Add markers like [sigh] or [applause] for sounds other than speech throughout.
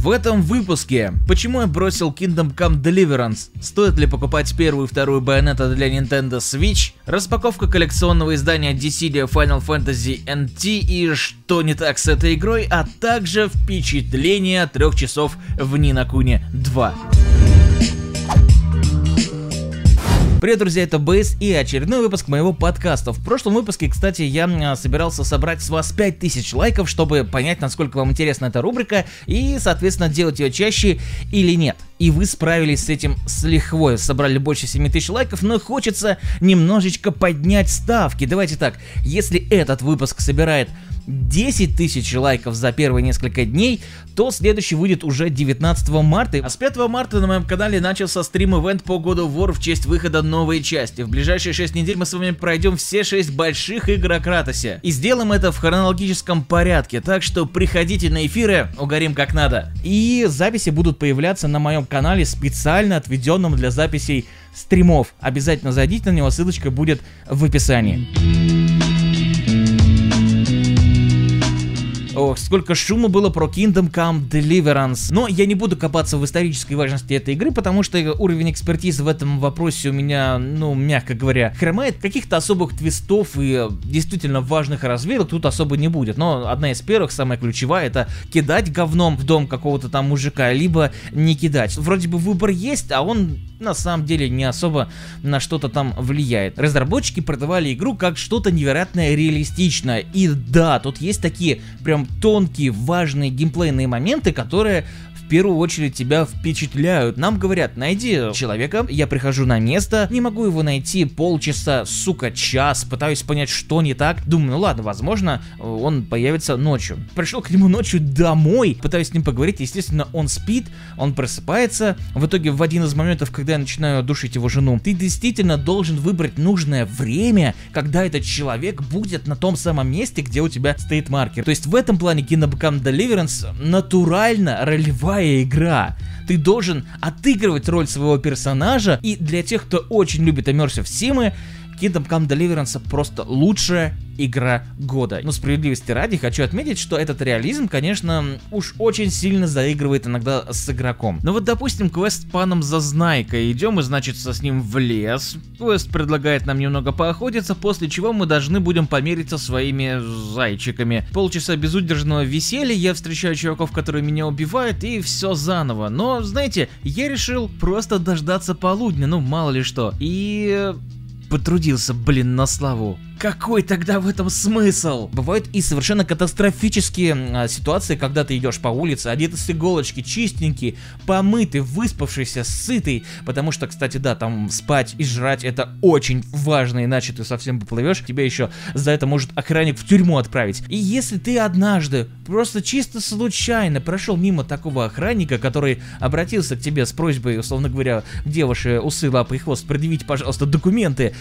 В этом выпуске Почему я бросил Kingdom Come Deliverance? Стоит ли покупать первую и вторую Bayonetta для Nintendo Switch? Распаковка коллекционного издания Dissidia Final Fantasy NT и что не так с этой игрой, а также впечатление трех часов в Нинакуне 2. Привет, друзья, это Бейс и очередной выпуск моего подкаста. В прошлом выпуске, кстати, я собирался собрать с вас 5000 лайков, чтобы понять, насколько вам интересна эта рубрика и, соответственно, делать ее чаще или нет. И вы справились с этим с лихвой, собрали больше 7000 лайков, но хочется немножечко поднять ставки. Давайте так, если этот выпуск собирает 10 тысяч лайков за первые несколько дней, то следующий выйдет уже 19 марта. А с 5 марта на моем канале начался стрим-ивент по году War в честь выхода новой части. В ближайшие 6 недель мы с вами пройдем все 6 больших игр о Кратосе. И сделаем это в хронологическом порядке, так что приходите на эфиры, угорим как надо. И записи будут появляться на моем канале, специально отведенном для записей стримов. Обязательно зайдите на него, ссылочка будет в описании. Ох, сколько шума было про Kingdom Come Deliverance. Но я не буду копаться в исторической важности этой игры, потому что уровень экспертизы в этом вопросе у меня, ну, мягко говоря, хромает. Каких-то особых твистов и действительно важных разведок тут особо не будет. Но одна из первых, самая ключевая, это кидать говном в дом какого-то там мужика, либо не кидать. Вроде бы выбор есть, а он на самом деле не особо на что-то там влияет. Разработчики продавали игру как что-то невероятно реалистичное. И да, тут есть такие прям тонкие, важные геймплейные моменты, которые первую очередь тебя впечатляют. Нам говорят, найди человека, я прихожу на место, не могу его найти полчаса, сука, час, пытаюсь понять, что не так. Думаю, ну ладно, возможно, он появится ночью. Пришел к нему ночью домой, пытаюсь с ним поговорить, естественно, он спит, он просыпается. В итоге в один из моментов, когда я начинаю душить его жену, ты действительно должен выбрать нужное время, когда этот человек будет на том самом месте, где у тебя стоит маркер. То есть в этом плане Kingdom Deliverance натурально ролевая ролевая игра. Ты должен отыгрывать роль своего персонажа, и для тех, кто очень любит Immersive Симы, Kingdom Come Deliverance просто лучшая игра года. Но справедливости ради хочу отметить, что этот реализм, конечно, уж очень сильно заигрывает иногда с игроком. Ну вот, допустим, квест паном Зазнайкой. Идем мы, значит, с ним в лес. Квест предлагает нам немного поохотиться, после чего мы должны будем помериться своими зайчиками. Полчаса безудержного веселья, я встречаю чуваков, которые меня убивают, и все заново. Но, знаете, я решил просто дождаться полудня, ну мало ли что. И потрудился, блин, на славу. Какой тогда в этом смысл? Бывают и совершенно катастрофические а, ситуации, когда ты идешь по улице, одетый с иголочки, чистенький, помытый, выспавшийся, сытый. Потому что, кстати, да, там спать и жрать это очень важно, иначе ты совсем поплывешь. Тебя еще за это может охранник в тюрьму отправить. И если ты однажды просто чисто случайно прошел мимо такого охранника, который обратился к тебе с просьбой, условно говоря, девушке усы, лапы и хвост, предъявить, пожалуйста, документы,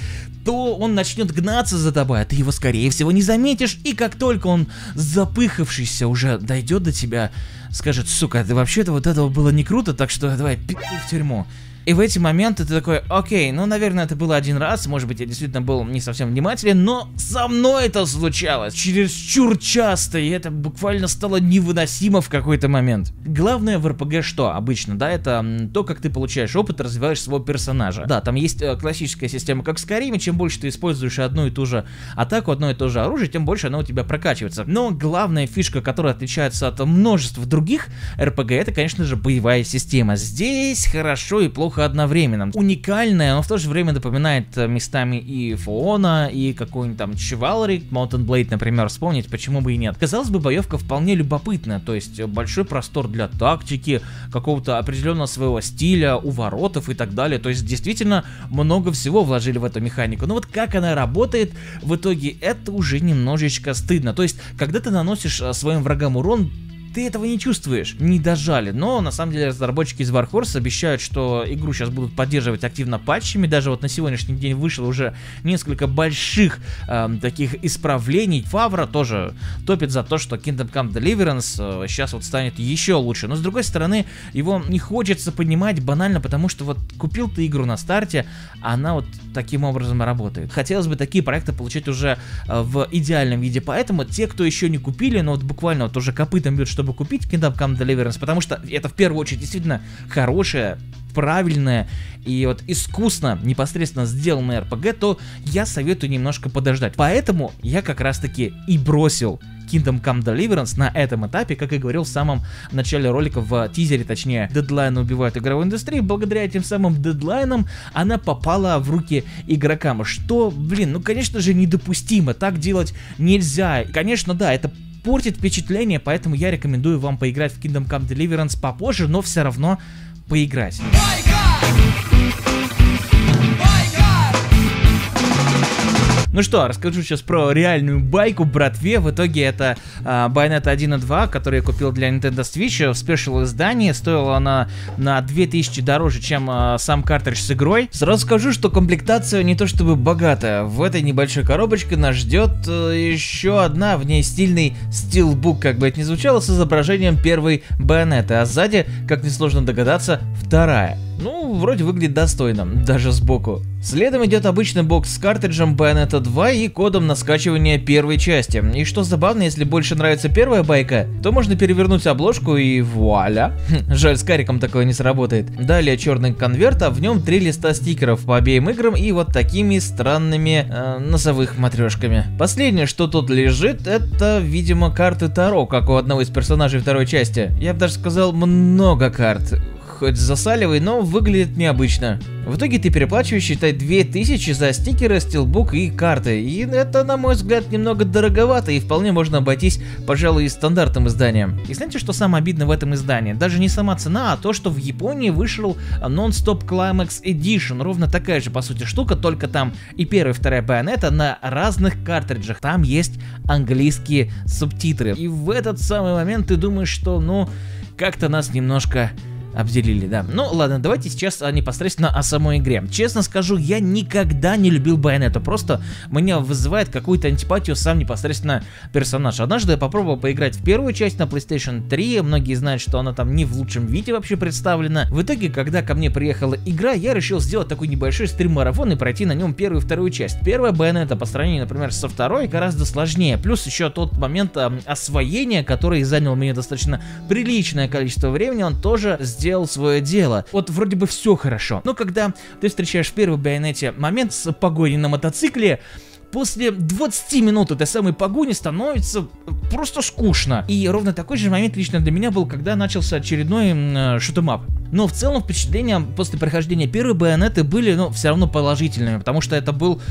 то он начнет гнаться за тобой, а ты его скорее всего не заметишь, и как только он запыхавшийся уже дойдет до тебя, скажет, сука, ты вообще-то вот этого было не круто, так что давай пи*** в тюрьму. И в эти моменты ты такой, окей, ну, наверное, это было один раз, может быть, я действительно был не совсем внимателен, но со мной это случалось через чур часто, и это буквально стало невыносимо в какой-то момент. Главное в РПГ что обычно, да, это то, как ты получаешь опыт, развиваешь своего персонажа. Да, там есть э, классическая система, как в Skyrim, чем больше ты используешь одну и ту же атаку, одно и то же оружие, тем больше оно у тебя прокачивается. Но главная фишка, которая отличается от множества других РПГ, это, конечно же, боевая система. Здесь хорошо и плохо одновременно. Уникальная, но в то же время напоминает э, местами и Фоона, и какой-нибудь там Chivalry, Mountain Blade, например, вспомнить, почему бы и нет. Казалось бы, боевка вполне любопытная, то есть большой простор для тактики, какого-то определенного своего стиля, уворотов и так далее, то есть действительно много всего вложили в эту механику. Но вот как она работает, в итоге это уже немножечко стыдно. То есть, когда ты наносишь э, своим врагам урон, ты этого не чувствуешь, не дожали. Но на самом деле разработчики из Warhorse обещают, что игру сейчас будут поддерживать активно патчами. Даже вот на сегодняшний день вышло уже несколько больших э, таких исправлений. Фавра тоже топит за то, что Kingdom Come Deliverance э, сейчас вот станет еще лучше. Но с другой стороны, его не хочется понимать банально, потому что вот купил ты игру на старте, она вот таким образом работает. Хотелось бы такие проекты получить уже э, в идеальном виде, поэтому те, кто еще не купили, но вот буквально вот уже копытом бьют, чтобы чтобы купить Kingdom Come Deliverance, потому что это в первую очередь действительно хорошая правильное и вот искусно, непосредственно сделанное RPG, то я советую немножко подождать. Поэтому я как раз таки и бросил Kingdom Come Deliverance на этом этапе, как и говорил в самом начале ролика, в тизере, точнее, дедлайны убивают игровую индустрию, благодаря этим самым дедлайнам она попала в руки игрокам, что, блин, ну конечно же недопустимо, так делать нельзя. Конечно, да, это портит впечатление, поэтому я рекомендую вам поиграть в Kingdom Come Deliverance попозже, но все равно поиграть. Ну что, расскажу сейчас про реальную байку братве. В итоге это а, Bayonetta 1 и 2, который я купил для Nintendo Switch в спешл издании. Стоила она на 2000 дороже, чем а, сам картридж с игрой. Сразу скажу, что комплектация не то чтобы богатая. В этой небольшой коробочке нас ждет а, еще одна, в ней стильный стилбук, как бы это ни звучало, с изображением первой Bayonetta. А сзади, как несложно догадаться, вторая. Ну, вроде выглядит достойно, даже сбоку. Следом идет обычный бокс с картриджем Bayonetta 2 и кодом на скачивание первой части. И что забавно, если больше нравится первая байка, то можно перевернуть обложку и вуаля. [laughs] Жаль, с кариком такое не сработает. Далее черный конверт, а в нем три листа стикеров по обеим играм и вот такими странными э, носовых матрешками. Последнее, что тут лежит, это, видимо, карты Таро, как у одного из персонажей второй части. Я бы даже сказал, много карт хоть засаливай, но выглядит необычно. В итоге ты переплачиваешь, считай, 2000 за стикеры, стилбук и карты. И это, на мой взгляд, немного дороговато и вполне можно обойтись, пожалуй, стандартным изданием. И знаете, что самое обидное в этом издании? Даже не сама цена, а то, что в Японии вышел Non-Stop Climax Edition. Ровно такая же, по сути, штука, только там и первая, и вторая байонета на разных картриджах. Там есть английские субтитры. И в этот самый момент ты думаешь, что, ну, как-то нас немножко Обделили, да. Ну ладно, давайте сейчас а, непосредственно о самой игре. Честно скажу, я никогда не любил Байонету, просто меня вызывает какую-то антипатию сам непосредственно персонаж. Однажды я попробовал поиграть в первую часть на PlayStation 3, многие знают, что она там не в лучшем виде вообще представлена. В итоге, когда ко мне приехала игра, я решил сделать такой небольшой стрим-марафон и пройти на нем первую и вторую часть. Первая Байонета по сравнению, например, со второй гораздо сложнее, плюс еще тот момент а, освоения, который занял мне достаточно приличное количество времени, он тоже свое дело. Вот вроде бы все хорошо. Но когда ты встречаешь в первой байонете момент с погоней на мотоцикле, после 20 минут этой самой погони становится просто скучно. И ровно такой же момент лично для меня был, когда начался очередной э, шутемап. Но в целом впечатления после прохождения первой байонеты были, ну, все равно положительными, потому что это был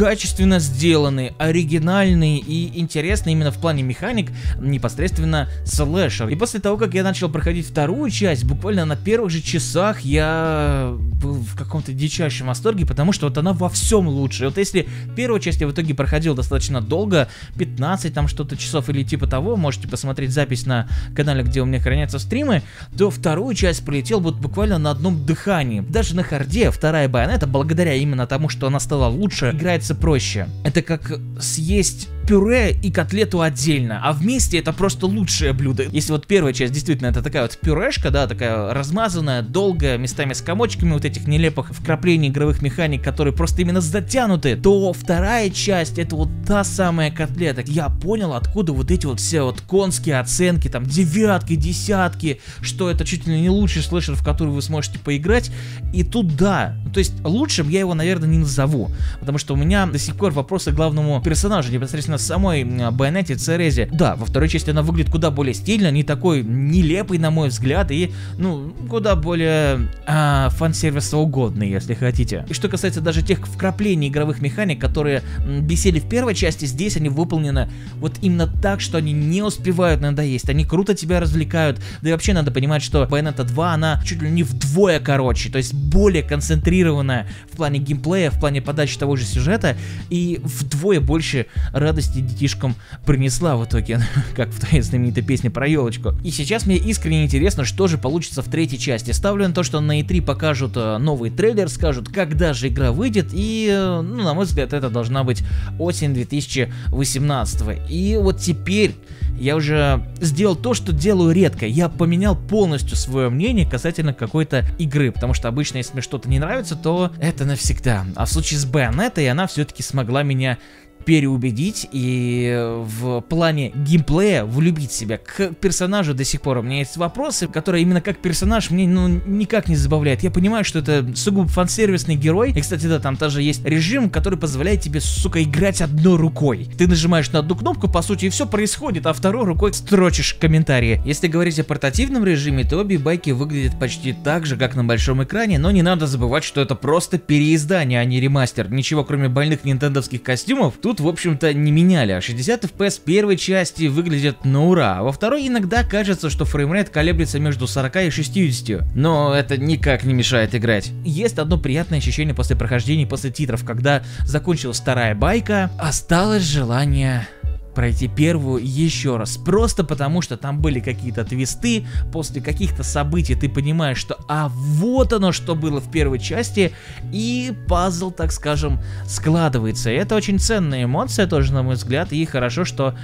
качественно сделанный, оригинальный и интересный именно в плане механик непосредственно слэшер. И после того, как я начал проходить вторую часть, буквально на первых же часах я был в каком-то дичайшем восторге, потому что вот она во всем лучше. Вот если первую часть я в итоге проходил достаточно долго, 15 там что-то часов или типа того, можете посмотреть запись на канале, где у меня хранятся стримы, то вторую часть пролетел вот буквально на одном дыхании. Даже на харде вторая байонета, благодаря именно тому, что она стала лучше, играется проще. Это как съесть пюре и котлету отдельно, а вместе это просто лучшее блюдо. Если вот первая часть действительно это такая вот пюрешка, да, такая размазанная, долгая, местами с комочками вот этих нелепых вкраплений игровых механик, которые просто именно затянуты, то вторая часть это вот та самая котлета. Я понял, откуда вот эти вот все вот конские оценки, там девятки, десятки, что это чуть ли не лучший слэшер, в который вы сможете поиграть. И тут да, то есть лучшим я его, наверное, не назову, потому что у меня до сих пор вопросы к главному персонажу, непосредственно самой Байонете Церезе. Да, во второй части она выглядит куда более стильно, не такой нелепый, на мой взгляд, и, ну, куда более а, фан-сервиса угодный, если хотите. И что касается даже тех вкраплений игровых механик, которые бесили в первой части, здесь они выполнены вот именно так, что они не успевают надоесть, они круто тебя развлекают, да и вообще надо понимать, что Bayonetta 2, она чуть ли не вдвое короче, то есть более концентрированная в плане геймплея, в плане подачи того же сюжета, и вдвое больше радости радости детишкам принесла в итоге, [laughs] как в твоей знаменитой песне про елочку. И сейчас мне искренне интересно, что же получится в третьей части. Ставлю на то, что на E3 покажут э, новый трейлер, скажут, когда же игра выйдет, и, э, ну, на мой взгляд, это должна быть осень 2018. И вот теперь я уже сделал то, что делаю редко. Я поменял полностью свое мнение касательно какой-то игры, потому что обычно, если мне что-то не нравится, то это навсегда. А в случае с Bayonetta она все-таки смогла меня переубедить и в плане геймплея влюбить себя к персонажу до сих пор. У меня есть вопросы, которые именно как персонаж мне ну никак не забавляют. Я понимаю, что это сугубо фансервисный герой. И, кстати, да, там тоже есть режим, который позволяет тебе, сука, играть одной рукой. Ты нажимаешь на одну кнопку, по сути, и все происходит, а второй рукой строчишь комментарии. Если говорить о портативном режиме, то обе байки выглядят почти так же, как на большом экране, но не надо забывать, что это просто переиздание, а не ремастер. Ничего, кроме больных нинтендовских костюмов, тут, в общем-то, не меняли. А 60 FPS первой части выглядят на ура, а во второй иногда кажется, что фреймрейт колеблется между 40 и 60. Но это никак не мешает играть. Есть одно приятное ощущение после прохождения, после титров, когда закончилась вторая байка, осталось желание пройти первую еще раз. Просто потому, что там были какие-то твисты, после каких-то событий ты понимаешь, что а вот оно, что было в первой части, и пазл, так скажем, складывается. И это очень ценная эмоция тоже, на мой взгляд, и хорошо, что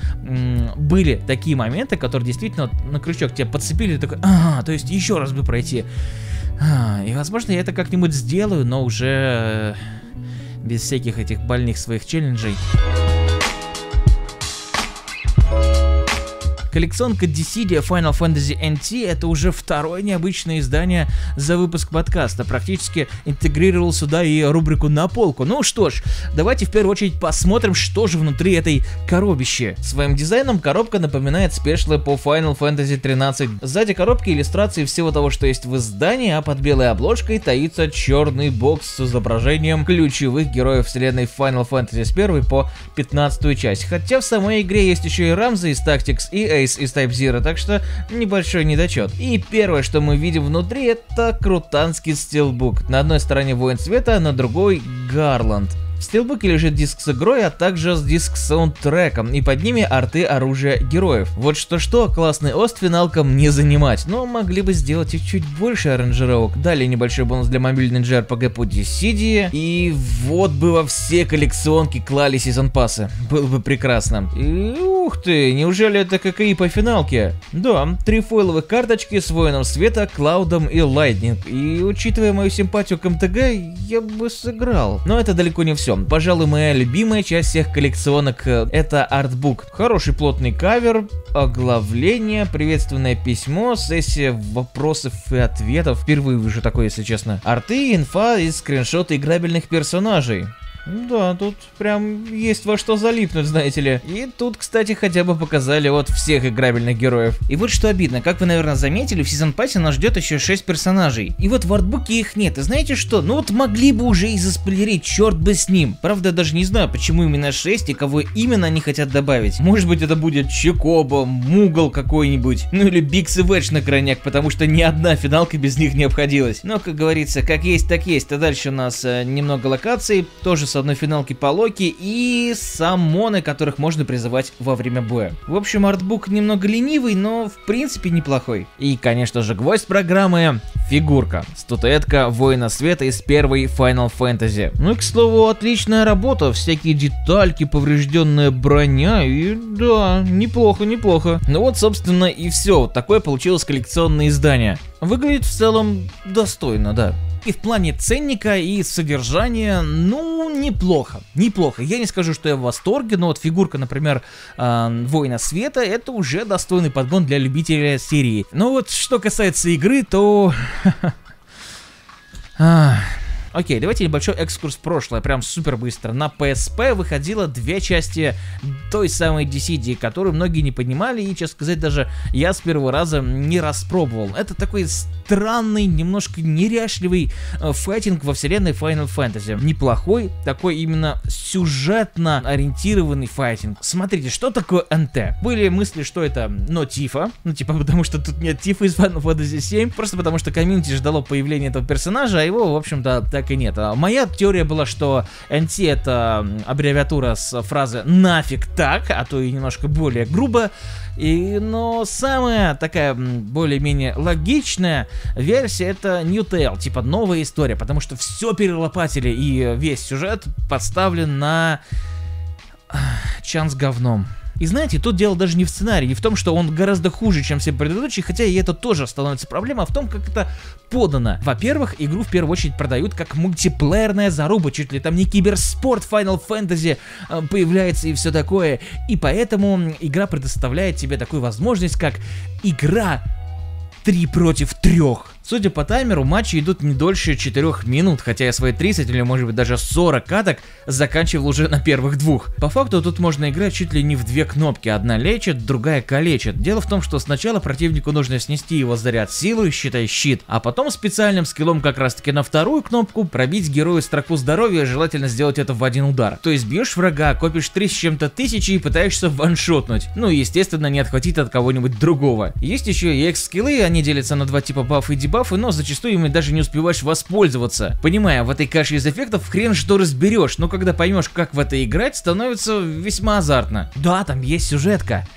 были такие моменты, которые действительно на крючок тебя подцепили, такой, ага, то есть еще раз бы пройти. А, и возможно я это как-нибудь сделаю, но уже э, без всяких этих больных своих челленджей. Коллекционка Dissidia Final Fantasy NT это уже второе необычное издание за выпуск подкаста. Практически интегрировал сюда и рубрику на полку. Ну что ж, давайте в первую очередь посмотрим, что же внутри этой коробищи. Своим дизайном коробка напоминает спешлы по Final Fantasy 13. Сзади коробки иллюстрации всего того, что есть в издании, а под белой обложкой таится черный бокс с изображением ключевых героев вселенной Final Fantasy с 1 по 15 часть. Хотя в самой игре есть еще и Рамза из Tactics и Face из Type Zero, так что небольшой недочет. И первое, что мы видим внутри, это крутанский стилбук. На одной стороне Воин Света, на другой Гарланд. В стилбуке лежит диск с игрой, а также с диск с саундтреком, и под ними арты оружия героев. Вот что-что, классный ост финалкам не занимать, но могли бы сделать их чуть больше аранжировок. Далее небольшой бонус для мобильной JRPG по Dissidia, и вот бы во все коллекционки клали season pass ы. Было бы прекрасно. И ух ты, неужели это ККИ по финалке? Да, три фойловых карточки с воином света, Клаудом и Лайтнинг. И учитывая мою симпатию к MTG, я бы сыграл. Но это далеко не все все. Пожалуй, моя любимая часть всех коллекционок э, это артбук. Хороший плотный кавер, оглавление, приветственное письмо, сессия вопросов и ответов. Впервые вижу такое, если честно. Арты, инфа и скриншоты играбельных персонажей. Да, тут прям есть во что залипнуть, знаете ли. И тут, кстати, хотя бы показали вот всех играбельных героев. И вот что обидно, как вы, наверное, заметили, в сезон пассе нас ждет еще 6 персонажей. И вот в артбуке их нет. И знаете что? Ну вот могли бы уже и заспойлерить, черт бы с ним. Правда, даже не знаю, почему именно 6 и кого именно они хотят добавить. Может быть, это будет Чикоба, Мугл какой-нибудь. Ну или Бикс и Ведж на крайняк, потому что ни одна финалка без них не обходилась. Но, как говорится, как есть, так есть. А дальше у нас э, немного локаций, тоже одной финалки по Локи и самоны, которых можно призывать во время боя. В общем, артбук немного ленивый, но в принципе неплохой. И, конечно же, гвоздь программы — фигурка. Статуэтка Воина Света из первой Final Fantasy. Ну и, к слову, отличная работа, всякие детальки, поврежденная броня и да, неплохо, неплохо. Ну вот, собственно, и все. Такое получилось коллекционное издание. Выглядит в целом достойно, да. И в плане ценника и содержания, ну, неплохо. Неплохо. Я не скажу, что я в восторге, но вот фигурка, например, э, Воина Света, это уже достойный подгон для любителя серии. Но вот что касается игры, то... [laughs] Окей, давайте небольшой экскурс в прошлое, прям супер быстро. На PSP выходило две части той самой DCD, которую многие не понимали, и, честно сказать, даже я с первого раза не распробовал. Это такой странный, немножко неряшливый э, файтинг во вселенной Final Fantasy. Неплохой, такой именно сюжетно ориентированный файтинг. Смотрите, что такое НТ? Были мысли, что это, но Тифа, ну типа [laughs] потому что тут нет Тифа из Final Fantasy 7, просто потому что комьюнити ждало появления этого персонажа, а его, в общем-то, так так и нет. А моя теория была, что NT это аббревиатура с фразы «нафиг так», а то и немножко более грубо. И, но самая такая более-менее логичная версия это New Tale, типа новая история, потому что все перелопатили и весь сюжет подставлен на чан с говном. И знаете, тут дело даже не в сценарии, не в том, что он гораздо хуже, чем все предыдущие, хотя и это тоже становится проблема, а в том, как это подано. Во-первых, игру в первую очередь продают как мультиплеерная заруба, чуть ли там не киберспорт Final Fantasy э, появляется и все такое. И поэтому игра предоставляет тебе такую возможность, как игра 3 против 3. Судя по таймеру, матчи идут не дольше 4 минут, хотя я свои 30 или может быть даже 40 каток заканчивал уже на первых двух. По факту тут можно играть чуть ли не в две кнопки, одна лечит, другая калечит. Дело в том, что сначала противнику нужно снести его заряд силы, считай щит, а потом специальным скиллом как раз таки на вторую кнопку пробить герою строку здоровья, желательно сделать это в один удар. То есть бьешь врага, копишь 3 с чем-то тысячи и пытаешься ваншотнуть. Ну и естественно не отхватить от кого-нибудь другого. Есть еще и экс-скиллы, они делятся на два типа баф и дебаф бафы, но зачастую ими даже не успеваешь воспользоваться. Понимая, в этой каше из эффектов хрен что разберешь, но когда поймешь, как в это играть, становится весьма азартно. Да, там есть сюжетка.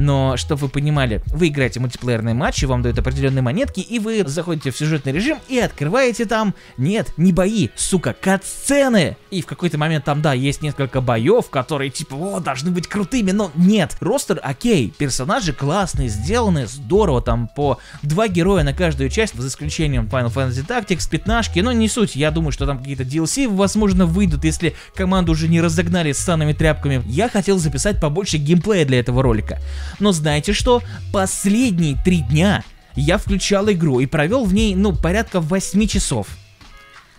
Но, чтобы вы понимали, вы играете мультиплеерные матчи, вам дают определенные монетки, и вы заходите в сюжетный режим и открываете там, нет, не бои, сука, кат-сцены. И в какой-то момент там, да, есть несколько боев, которые типа, о, должны быть крутыми, но нет. Ростер окей, персонажи классные, сделаны, здорово, там по два героя на каждую часть, за исключением Final Fantasy Tactics, пятнашки, но не суть, я думаю, что там какие-то DLC, возможно, выйдут, если команду уже не разогнали с санными тряпками. Я хотел записать побольше геймплея для этого ролика. Но знаете что? Последние три дня я включал игру и провел в ней, ну, порядка 8 часов.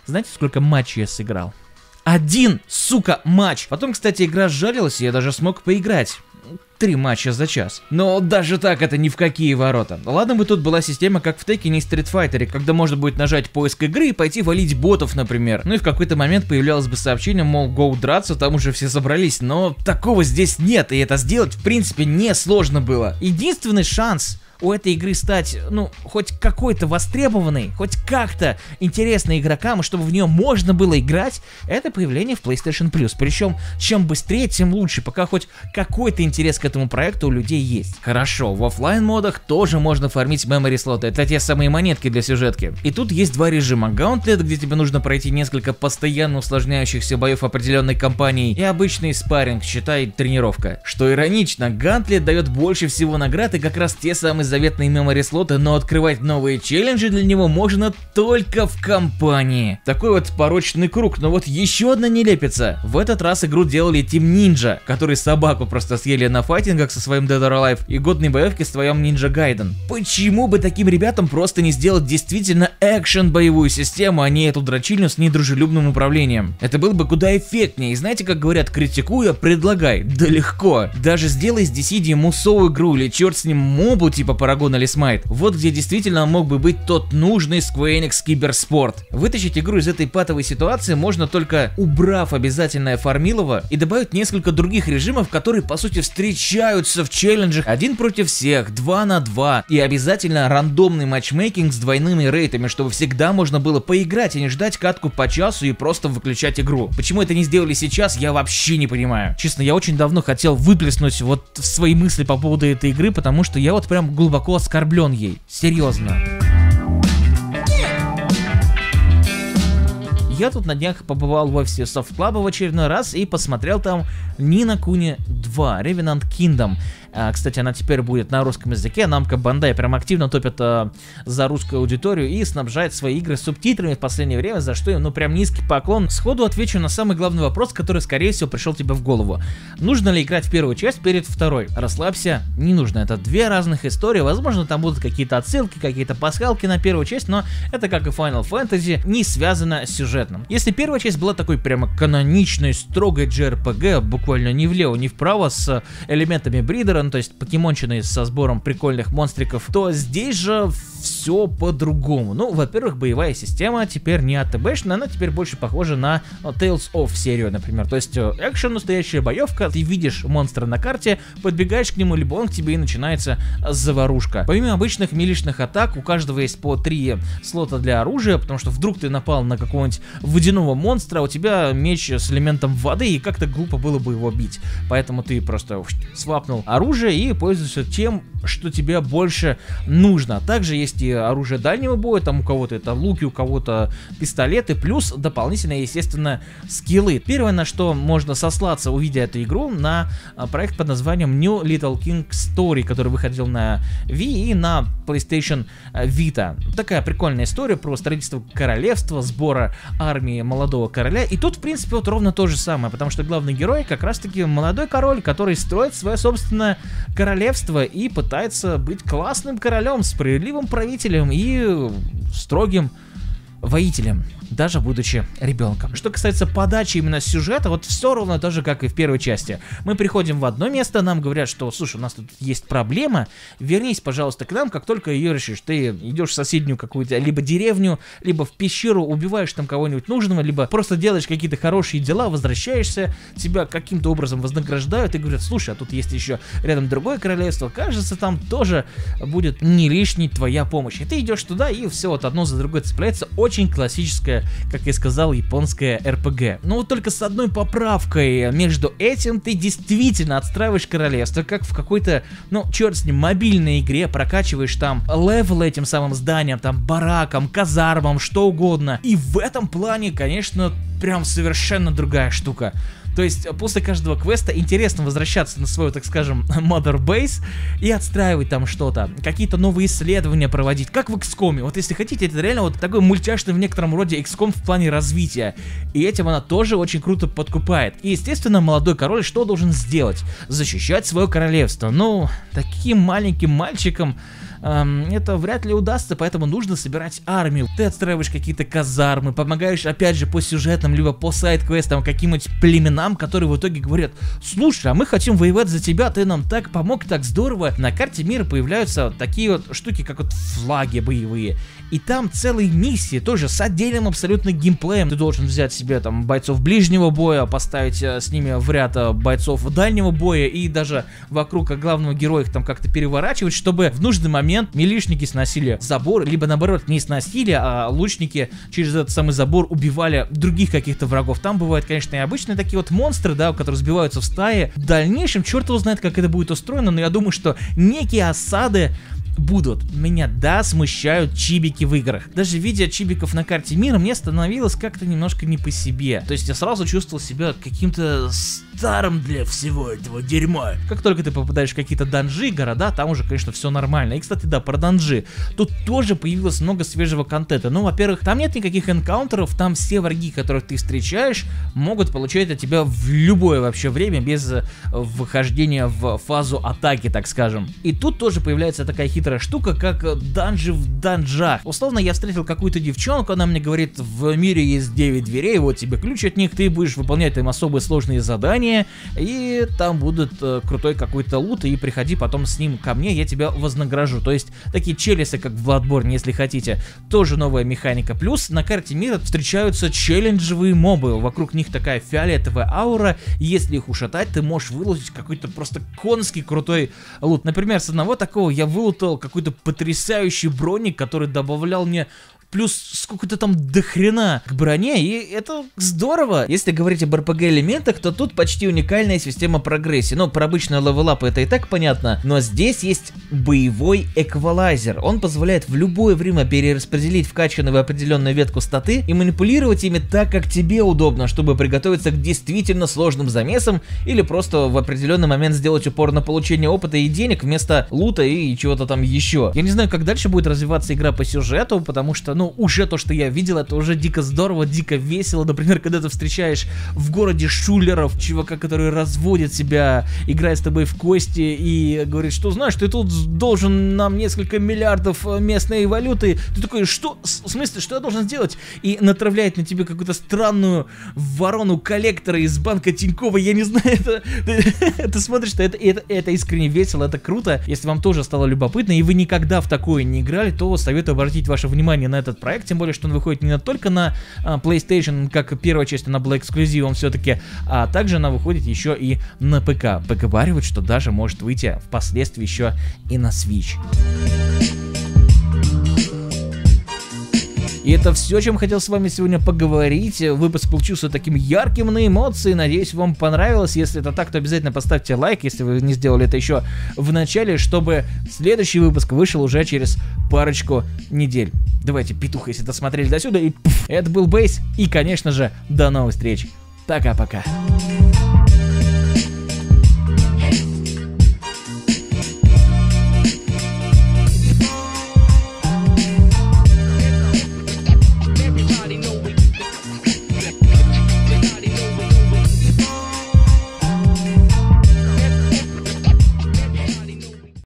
Знаете, сколько матчей я сыграл? Один, сука, матч. Потом, кстати, игра сжалилась, и я даже смог поиграть три матча за час. Но даже так это ни в какие ворота. Ладно бы тут была система как в Tekken и Street Fighter, когда можно будет нажать поиск игры и пойти валить ботов, например. Ну и в какой-то момент появлялось бы сообщение, мол, go драться, там уже все собрались, но такого здесь нет, и это сделать в принципе не сложно было. Единственный шанс у этой игры стать, ну, хоть какой-то востребованной, хоть как-то интересной игрокам, чтобы в нее можно было играть, это появление в PlayStation Plus. Причем, чем быстрее, тем лучше, пока хоть какой-то интерес к этому проекту у людей есть. Хорошо, в офлайн модах тоже можно фармить memory слоты, это те самые монетки для сюжетки. И тут есть два режима. Gauntlet, где тебе нужно пройти несколько постоянно усложняющихся боев определенной компании, и обычный спарринг, считай тренировка. Что иронично, Gauntlet дает больше всего наград и как раз те самые заветные мемори слоты, но открывать новые челленджи для него можно только в компании. Такой вот порочный круг, но вот еще одна нелепица. В этот раз игру делали Team Ninja, который собаку просто съели на файтингах со своим Dead or Alive и годной боевки с твоим Ninja Gaiden. Почему бы таким ребятам просто не сделать действительно экшен боевую систему, а не эту дрочильню с недружелюбным управлением? Это было бы куда эффектнее, и знаете, как говорят, критикуя, предлагай. Да легко. Даже сделай с Dissidia мусовую игру или черт с ним мобу типа Paragon или. Вот где действительно мог бы быть тот нужный Square Enix киберспорт. Вытащить игру из этой патовой ситуации можно только убрав обязательное фармилово и добавить несколько других режимов, которые по сути встречаются в челленджах один против всех, 2 на 2 и обязательно рандомный матчмейкинг с двойными рейтами, чтобы всегда можно было поиграть, а не ждать катку по часу и просто выключать игру. Почему это не сделали сейчас, я вообще не понимаю. Честно, я очень давно хотел выплеснуть вот свои мысли по поводу этой игры, потому что я вот прям глубоко глубоко оскорблен ей. Серьезно. Я тут на днях побывал в офисе Club в очередной раз и посмотрел там Нина Куни 2, Revenant Kingdom. А, кстати, она теперь будет на русском языке. Намка Бандай прям активно топит а, за русскую аудиторию и снабжает свои игры субтитрами в последнее время, за что им, ну, прям низкий поклон. Сходу отвечу на самый главный вопрос, который, скорее всего, пришел тебе в голову. Нужно ли играть в первую часть перед второй? Расслабься, не нужно. Это две разных истории. Возможно, там будут какие-то отсылки, какие-то пасхалки на первую часть, но это, как и Final Fantasy, не связано с сюжетным. Если первая часть была такой прямо каноничной, строгой JRPG, буквально ни влево, ни вправо, с элементами бридера, ну, то есть покемончины со сбором прикольных монстриков, то здесь же все по-другому. Ну, во-первых, боевая система теперь не АТБшная, она теперь больше похожа на Tales of серию, например. То есть э, экшен, настоящая боевка, ты видишь монстра на карте, подбегаешь к нему, либо он к тебе и начинается заварушка. Помимо обычных милишных атак, у каждого есть по три слота для оружия, потому что вдруг ты напал на какого-нибудь водяного монстра, а у тебя меч с элементом воды, и как-то глупо было бы его бить. Поэтому ты просто свапнул оружие и пользуешься тем, что тебе больше нужно. Также есть и оружие дальнего боя, там у кого-то это луки, у кого-то пистолеты, плюс дополнительно, естественно, скиллы. Первое, на что можно сослаться, увидя эту игру, на а, проект под названием New Little King Story, который выходил на Wii и на PlayStation а, Vita. Такая прикольная история про строительство королевства, сбора армии молодого короля. И тут, в принципе, вот ровно то же самое, потому что главный герой как раз-таки молодой король, который строит свое собственное королевство и пытается быть классным королем, справедливым правителем и строгим воителем даже будучи ребенком. Что касается подачи именно сюжета, вот все ровно то же, как и в первой части. Мы приходим в одно место, нам говорят, что, слушай, у нас тут есть проблема, вернись, пожалуйста, к нам, как только ее решишь. Ты идешь в соседнюю какую-то либо деревню, либо в пещеру, убиваешь там кого-нибудь нужного, либо просто делаешь какие-то хорошие дела, возвращаешься, тебя каким-то образом вознаграждают и говорят, слушай, а тут есть еще рядом другое королевство, кажется, там тоже будет не лишней твоя помощь. И ты идешь туда, и все вот одно за другое цепляется. Очень классическая как я сказал, японская РПГ. Но вот только с одной поправкой. Между этим ты действительно отстраиваешь королевство, как в какой-то, ну, черт с ним, мобильной игре, прокачиваешь там левел этим самым зданием, там, бараком, казармам, что угодно. И в этом плане, конечно, прям совершенно другая штука. То есть э, после каждого квеста интересно возвращаться на свою, так скажем, [laughs] mother base и отстраивать там что-то, какие-то новые исследования проводить, как в XCOM. Вот если хотите, это реально вот такой мультяшный в некотором роде XCOM в плане развития. И этим она тоже очень круто подкупает. И естественно, молодой король что должен сделать? Защищать свое королевство. Ну, таким маленьким мальчиком эм, это вряд ли удастся, поэтому нужно собирать армию. Ты отстраиваешь какие-то казармы, помогаешь опять же по сюжетам, либо по сайт-квестам каким-нибудь племенам, которые в итоге говорят, слушай, а мы хотим воевать за тебя, ты нам так помог, так здорово. На карте мира появляются такие вот штуки, как вот флаги боевые. И там целые миссии, тоже с отдельным абсолютно геймплеем. Ты должен взять себе там бойцов ближнего боя, поставить э, с ними в ряд э, бойцов дальнего боя и даже вокруг главного героя их там как-то переворачивать, чтобы в нужный момент милишники сносили забор, либо наоборот не сносили, а лучники через этот самый забор убивали других каких-то врагов. Там бывают, конечно, и обычные такие вот монстры, да, которые сбиваются в стаи. В дальнейшем черт его знает, как это будет устроено, но я думаю, что некие осады будут. Меня, да, смущают чибики в играх. Даже видя чибиков на карте мира, мне становилось как-то немножко не по себе. То есть я сразу чувствовал себя каким-то старым для всего этого дерьма. Как только ты попадаешь в какие-то данжи, города, там уже, конечно, все нормально. И, кстати, да, про данжи. Тут тоже появилось много свежего контента. Ну, во-первых, там нет никаких энкаунтеров, там все враги, которых ты встречаешь, могут получать от тебя в любое вообще время, без э, вхождения в фазу атаки, так скажем. И тут тоже появляется такая хитрая хитрая штука, как данжи в данжах. Условно, я встретил какую-то девчонку, она мне говорит, в мире есть 9 дверей, вот тебе ключ от них, ты будешь выполнять им особые сложные задания, и там будет э, крутой какой-то лут, и приходи потом с ним ко мне, я тебя вознагражу. То есть, такие челлисы, как в Bloodborne, если хотите, тоже новая механика. Плюс на карте мира встречаются челленджевые мобы, вокруг них такая фиолетовая аура, если их ушатать, ты можешь выложить какой-то просто конский крутой лут. Например, с одного такого я вылутал какой-то потрясающий броник, который добавлял мне плюс сколько-то там дохрена к броне, и это здорово. Если говорить об RPG элементах, то тут почти уникальная система прогрессии. Ну, про обычную level up это и так понятно, но здесь есть боевой эквалайзер. Он позволяет в любое время перераспределить вкачанную в определенную ветку статы и манипулировать ими так, как тебе удобно, чтобы приготовиться к действительно сложным замесам или просто в определенный момент сделать упор на получение опыта и денег вместо лута и чего-то там еще. Я не знаю, как дальше будет развиваться игра по сюжету, потому что, ну, уже то, что я видел, это уже дико здорово, дико весело. Например, когда ты встречаешь в городе шулеров, чувака, который разводит себя, играет с тобой в кости и говорит, что знаешь, ты тут должен нам несколько миллиардов э, местной валюты. Ты такой, что? В смысле, что я должен сделать? И натравляет на тебе какую-то странную ворону коллектора из банка Тинькова. Я не знаю, [laughs] это... [laughs] Ты смотришь, что это, это, это искренне весело, это круто. Если вам тоже стало любопытно, и вы никогда в такое не играли, то советую обратить ваше внимание на этот проект, тем более, что он выходит не только на а, PlayStation, как первая часть, она была эксклюзивом все-таки, а также она выходит еще и на ПК. Поговаривают, что даже может выйти впоследствии еще и на Switch. И это все, чем хотел с вами сегодня поговорить. Выпуск получился таким ярким на эмоции. Надеюсь, вам понравилось. Если это так, то обязательно поставьте лайк, если вы не сделали это еще в начале, чтобы следующий выпуск вышел уже через парочку недель. Давайте, петух, если досмотрели до сюда. И пфф, это был Бейс. И, конечно же, до новых встреч. Пока-пока.